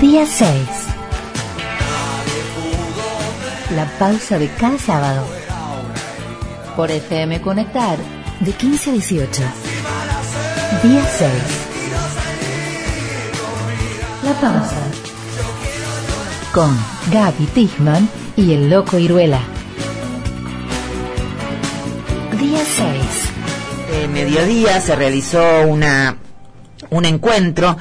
Día 6. La pausa de cada sábado. Por FM Conectar, de 15 a 18. Día 6. La pausa. Con Gaby Tichman y el Loco Iruela. Día 6. De mediodía se realizó una, un encuentro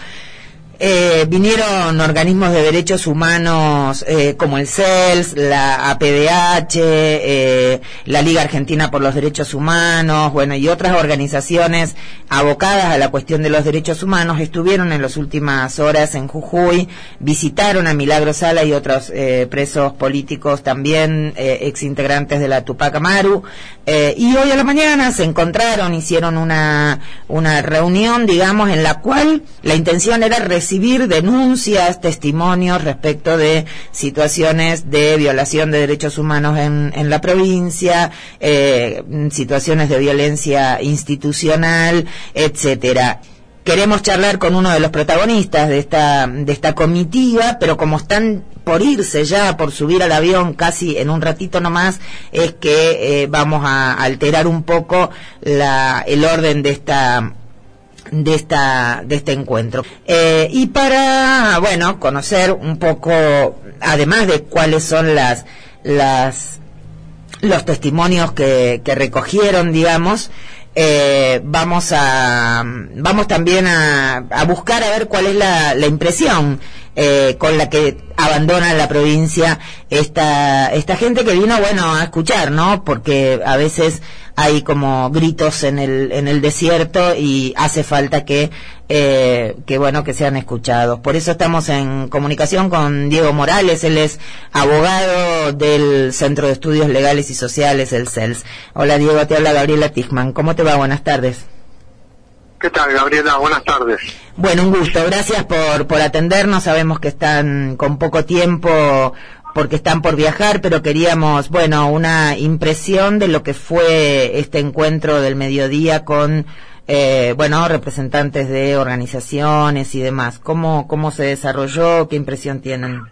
eh, vinieron organismos de derechos humanos eh, como el CELS, la APDH, eh, la Liga Argentina por los Derechos Humanos, bueno, y otras organizaciones abocadas a la cuestión de los derechos humanos estuvieron en las últimas horas en Jujuy, visitaron a Milagro Sala y otros eh, presos políticos también, eh, exintegrantes de la Tupac Amaru, eh, y hoy a la mañana se encontraron, hicieron una, una reunión, digamos, en la cual la intención era recibir denuncias, testimonios respecto de situaciones de violación de derechos humanos en, en la provincia, eh, situaciones de violencia institucional, etcétera. Queremos charlar con uno de los protagonistas de esta, de esta comitiva, pero como están por irse ya, por subir al avión casi en un ratito nomás, es que eh, vamos a alterar un poco la, el orden de esta de esta de este encuentro. Eh, y para bueno conocer un poco además de cuáles son las las los testimonios que, recogieron digamos eh, vamos a vamos también a, a, buscar a ver cuál es la, la impresión eh, con la que abandona la provincia esta esta gente que vino bueno a escuchar no porque a veces hay como gritos en el en el desierto y hace falta que eh, que bueno que sean escuchados. Por eso estamos en comunicación con Diego Morales él es abogado del Centro de Estudios Legales y Sociales el CELS hola Diego te habla Gabriela Tichman. Cómo te va buenas tardes ¿Qué tal, Gabriela? Buenas tardes. Bueno, un gusto. Gracias por, por atendernos. Sabemos que están con poco tiempo porque están por viajar, pero queríamos, bueno, una impresión de lo que fue este encuentro del mediodía con, eh, bueno, representantes de organizaciones y demás. ¿Cómo, cómo se desarrolló? ¿Qué impresión tienen?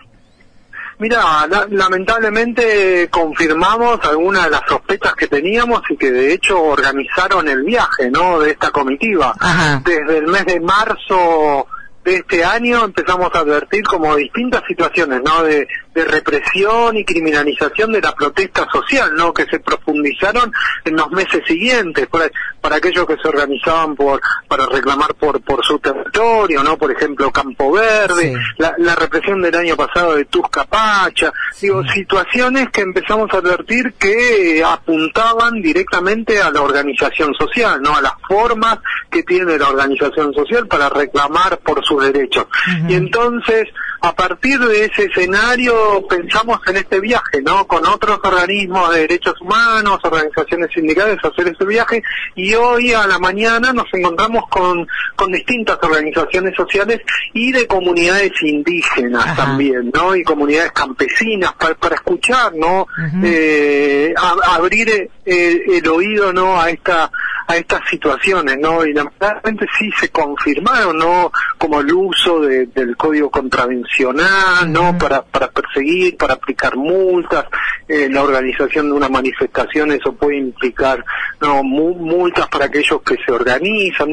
Mira, la, lamentablemente confirmamos algunas de las sospechas que teníamos y que de hecho organizaron el viaje, ¿no? De esta comitiva. Ajá. Desde el mes de marzo de este año empezamos a advertir como distintas situaciones, ¿no? De, de represión y criminalización de la protesta social, ¿no? Que se profundizaron en los meses siguientes, para, para aquellos que se organizaban por para reclamar por por su territorio, ¿no? Por ejemplo, Campo Verde, Sí. la, la represión del año pasado de Tuscapacha, digo, situaciones que empezamos a advertir que apuntaban directamente a la organización social, ¿no? A las formas que tiene la organización social para reclamar por sus derechos. Y entonces, a partir de ese escenario, pensamos en este viaje, ¿no? Con otros organismos de derechos humanos, organizaciones sindicales, hacer ese viaje, y hoy a la mañana nos encontramos con, con distintas organizaciones sociales y de comunidades indígenas Ajá. también, ¿no? Y comunidades campesinas para, para escuchar, ¿no? Eh, a- abrir eh, el oído, ¿no? A esta a estas situaciones, ¿no? Y lamentablemente sí se confirmaron, ¿no? Como el uso de- del código contravencional, ¿no? Para, para perseguir, para aplicar multas, eh, la organización de una manifestación, eso puede implicar, ¿no? Mu- multas para aquellos que se organizan,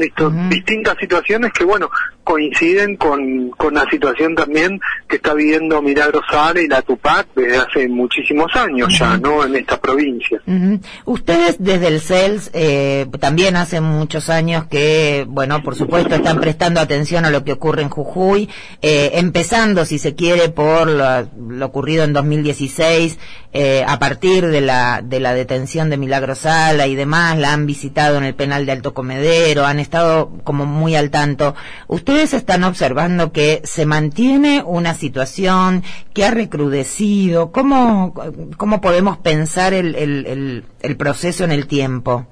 distintas situaciones que, bueno, coinciden con, con la situación también que está viviendo Milagro Sala y la Tupac desde hace muchísimos años ya. ¿no? En esta provincia. Ujú. Ustedes desde el CELS eh, también hace muchos años que, bueno, por supuesto están prestando atención a lo que ocurre en Jujuy, eh, empezando, si se quiere, por lo, ocurrido en 2016, eh, a partir de la, de la detención de Milagro Sala y demás, la han visitado en el penal de Alto Comedero, han estado como muy al tanto. Ustedes están observando que se mantiene una situación que ha recrudecido. ¿Cómo, cómo podemos pensar el, el, el proceso en el tiempo?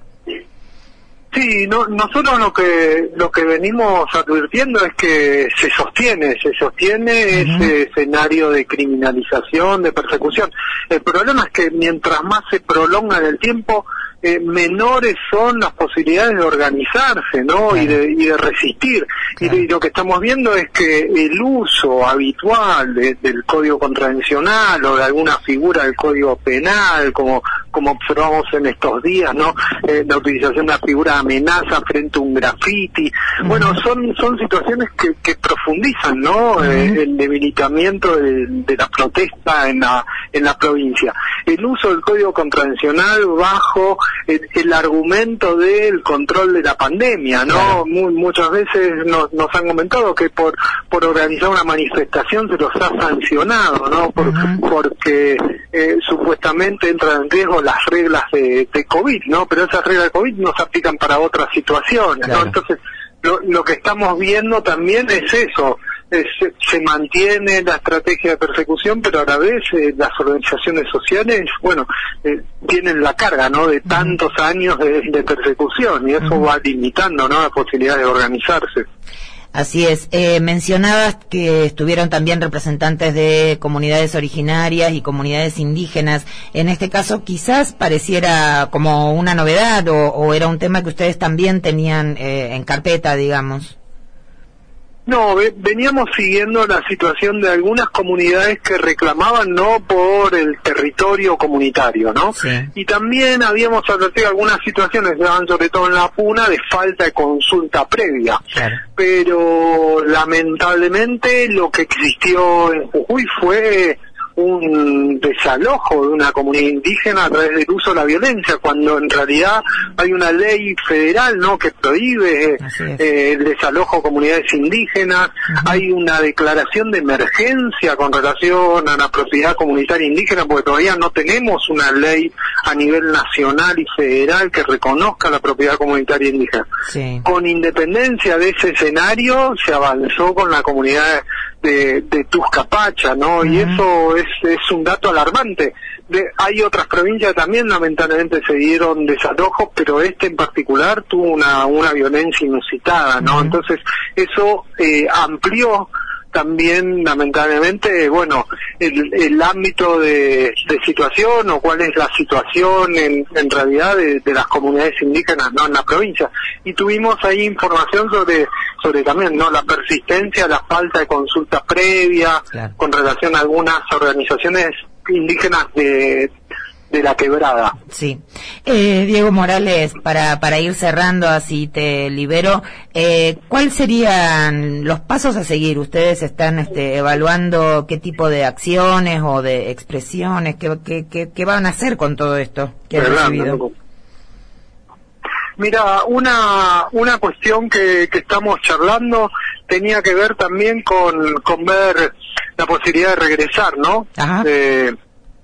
Sí, no, nosotros lo que lo que venimos advirtiendo es que se sostiene, se sostiene ese escenario de criminalización, de persecución. El problema es que mientras más se prolonga en el tiempo, eh, menores son las posibilidades de organizarse, ¿no? Y, de, y de resistir. Y, lo que estamos viendo es que el uso habitual del código contravencional o de alguna figura del código penal, como como observamos en estos días, ¿no? Eh, la utilización de la figura de amenaza frente a un graffiti. Bueno, son son situaciones que, que profundizan, ¿no? Eh, el debilitamiento de, la protesta en la en la provincia. El uso del código contravencional bajo el, argumento del control de la pandemia, ¿no? muchas veces nos, nos han comentado que por por organizar una manifestación se los ha sancionado, ¿no? Por, Porque eh, supuestamente entran en riesgo las reglas de, de, COVID, ¿no? Pero esas reglas de COVID no se aplican para otras situaciones, ¿no? Entonces, lo, lo que estamos viendo también es eso, se, mantiene la estrategia de persecución, pero a la vez eh, las organizaciones sociales, bueno, eh, tienen la carga, ¿no? De tantos años de, persecución y eso va limitando, ¿no? La posibilidad de organizarse. Así es. Eh, mencionabas que estuvieron también representantes de comunidades originarias y comunidades indígenas. En este caso, quizás pareciera como una novedad o, era un tema que ustedes también tenían eh, en carpeta, digamos. No, veníamos siguiendo la situación de algunas comunidades que reclamaban no por el territorio comunitario, ¿no? Y también habíamos advertido algunas situaciones, sobre todo en la puna, de falta de consulta previa. Pero lamentablemente lo que existió en Jujuy fue un desalojo de una comunidad indígena a través del uso de la violencia, cuando en realidad hay una ley federal no que prohíbe eh, el desalojo de comunidades indígenas, hay una declaración de emergencia con relación a la propiedad comunitaria indígena, porque todavía no tenemos una ley a nivel nacional y federal que reconozca la propiedad comunitaria indígena. Con independencia de ese escenario, se avanzó con la comunidad de, de Tuscapacha, ¿no? Y eso es, es un dato alarmante. De, hay otras provincias también, lamentablemente, se dieron desalojos, pero este en particular tuvo una, una violencia inusitada, ¿no? Entonces, eso eh, amplió también lamentablemente bueno el, el ámbito de, de, situación o cuál es la situación en, en realidad de, de, las comunidades indígenas no en la provincia. Y tuvimos ahí información sobre sobre también no la persistencia la falta de consulta previa con relación a algunas organizaciones indígenas de de la quebrada. Sí. Eh, Diego Morales, para, para ir cerrando, así te libero, eh, ¿cuáles serían los pasos a seguir? ¿Ustedes están este, evaluando qué tipo de acciones o de expresiones, qué, qué, qué, van a hacer con todo esto que han recibido? Mira, una, una cuestión que, que estamos charlando tenía que ver también con, con ver la posibilidad de regresar, ¿no? Ajá. Eh,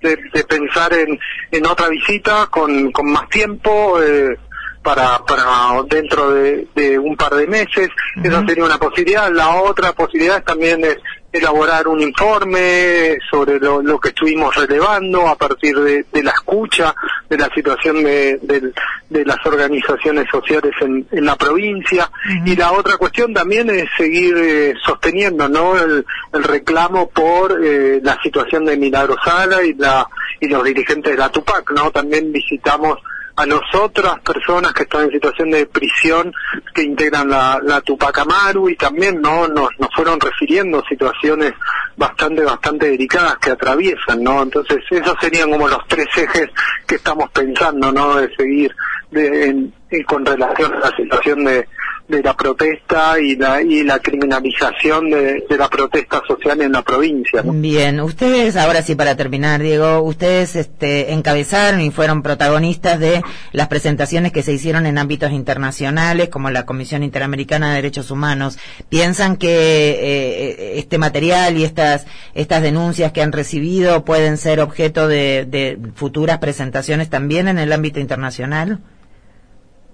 de, pensar en, en otra visita con, con más tiempo eh, para, para dentro de, de, un par de meses. Esa sería una posibilidad. La otra posibilidad también es elaborar un informe sobre lo, lo que estuvimos relevando a partir de, de la escucha de la situación de, de, las organizaciones sociales en, en la provincia. Y la otra cuestión también es seguir eh, sosteniendo no el, el, reclamo por eh, la situación de Milagro Sala y la y los dirigentes de la Tupac no también visitamos a nosotras personas que están en situación de prisión que integran la, la Tupac Amaru y también no nos, nos fueron refiriendo situaciones bastante bastante delicadas que atraviesan no entonces esos serían como los tres ejes que estamos pensando no de seguir de, con relación a la situación de de la protesta y la, y la criminalización de, la protesta social en la provincia. Bien, ustedes, ahora sí para terminar, Diego, ustedes este, encabezaron y fueron protagonistas de las presentaciones que se hicieron en ámbitos internacionales, como la Comisión Interamericana de Derechos Humanos. ¿Piensan que eh, este material y estas, estas denuncias que han recibido pueden ser objeto de, de futuras presentaciones también en el ámbito internacional?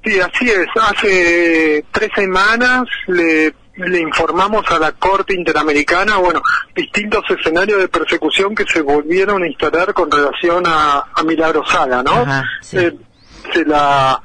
Sí, así es. Hace tres semanas le, le informamos a la Corte Interamericana, bueno, distintos escenarios de persecución que se volvieron a instalar con relación a, a Milagro Sala, ¿no? Eh, se la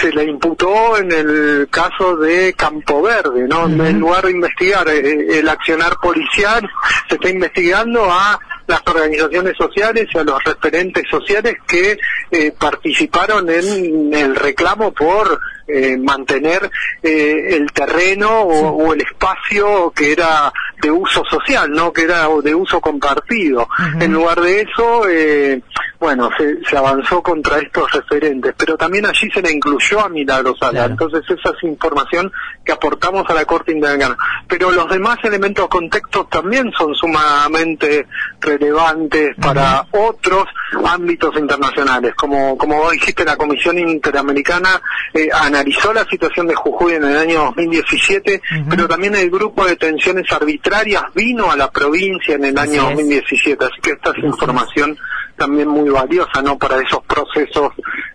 se le imputó en el caso de Campo Verde, ¿no? En lugar de investigar eh, el accionar policial, se está investigando a las organizaciones sociales y a los referentes sociales que eh, participaron en el reclamo por eh, mantener eh, el terreno o, el espacio que era de uso social, no que era de uso compartido. En lugar de eso, eh, bueno, se, avanzó contra estos referentes, pero también allí se le incluyó a Milagro Sala. Entonces esa es información que aportamos a la Corte Interamericana. Pero los demás elementos contextos también son sumamente relevantes para otros ámbitos internacionales. Como, como vos dijiste, la Comisión Interamericana eh, analizó la situación de Jujuy en el año 2017, pero también el grupo de tensiones arbitrarias vino a la provincia en el año 2017. Así que esta es información también muy valiosa no para esos procesos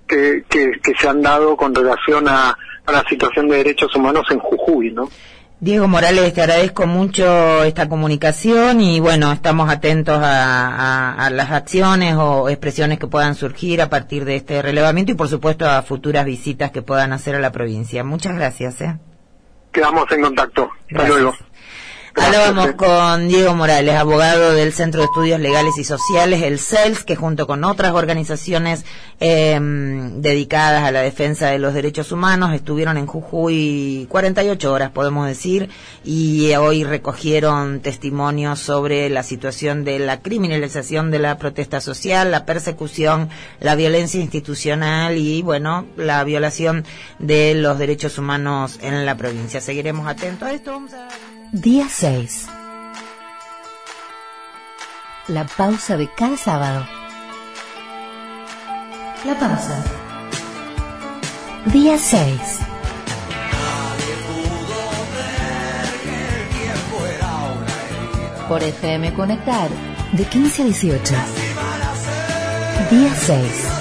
que, que, se han dado con relación a, la situación de derechos humanos en Jujuy, ¿no? Diego Morales, te agradezco mucho esta comunicación y bueno, estamos atentos a, las acciones o expresiones que puedan surgir a partir de este relevamiento y por supuesto a futuras visitas que puedan hacer a la provincia. Muchas gracias. ¿eh? Quedamos en contacto. Hasta luego. Hablábamos con Diego Morales, abogado del Centro de Estudios Legales y Sociales, el CELS, que junto con otras organizaciones em, dedicadas a la defensa de los derechos humanos estuvieron en Jujuy 48 horas, podemos decir, y hoy recogieron testimonios sobre la situación de la criminalización de la protesta social, la persecución, la violencia institucional y, bueno, la violación de los derechos humanos en la provincia. Seguiremos atentos a esto. Día 6. La pausa de cada sábado. La pausa. Día 6. Por FM Conectar, de 15 a 18. Día 6.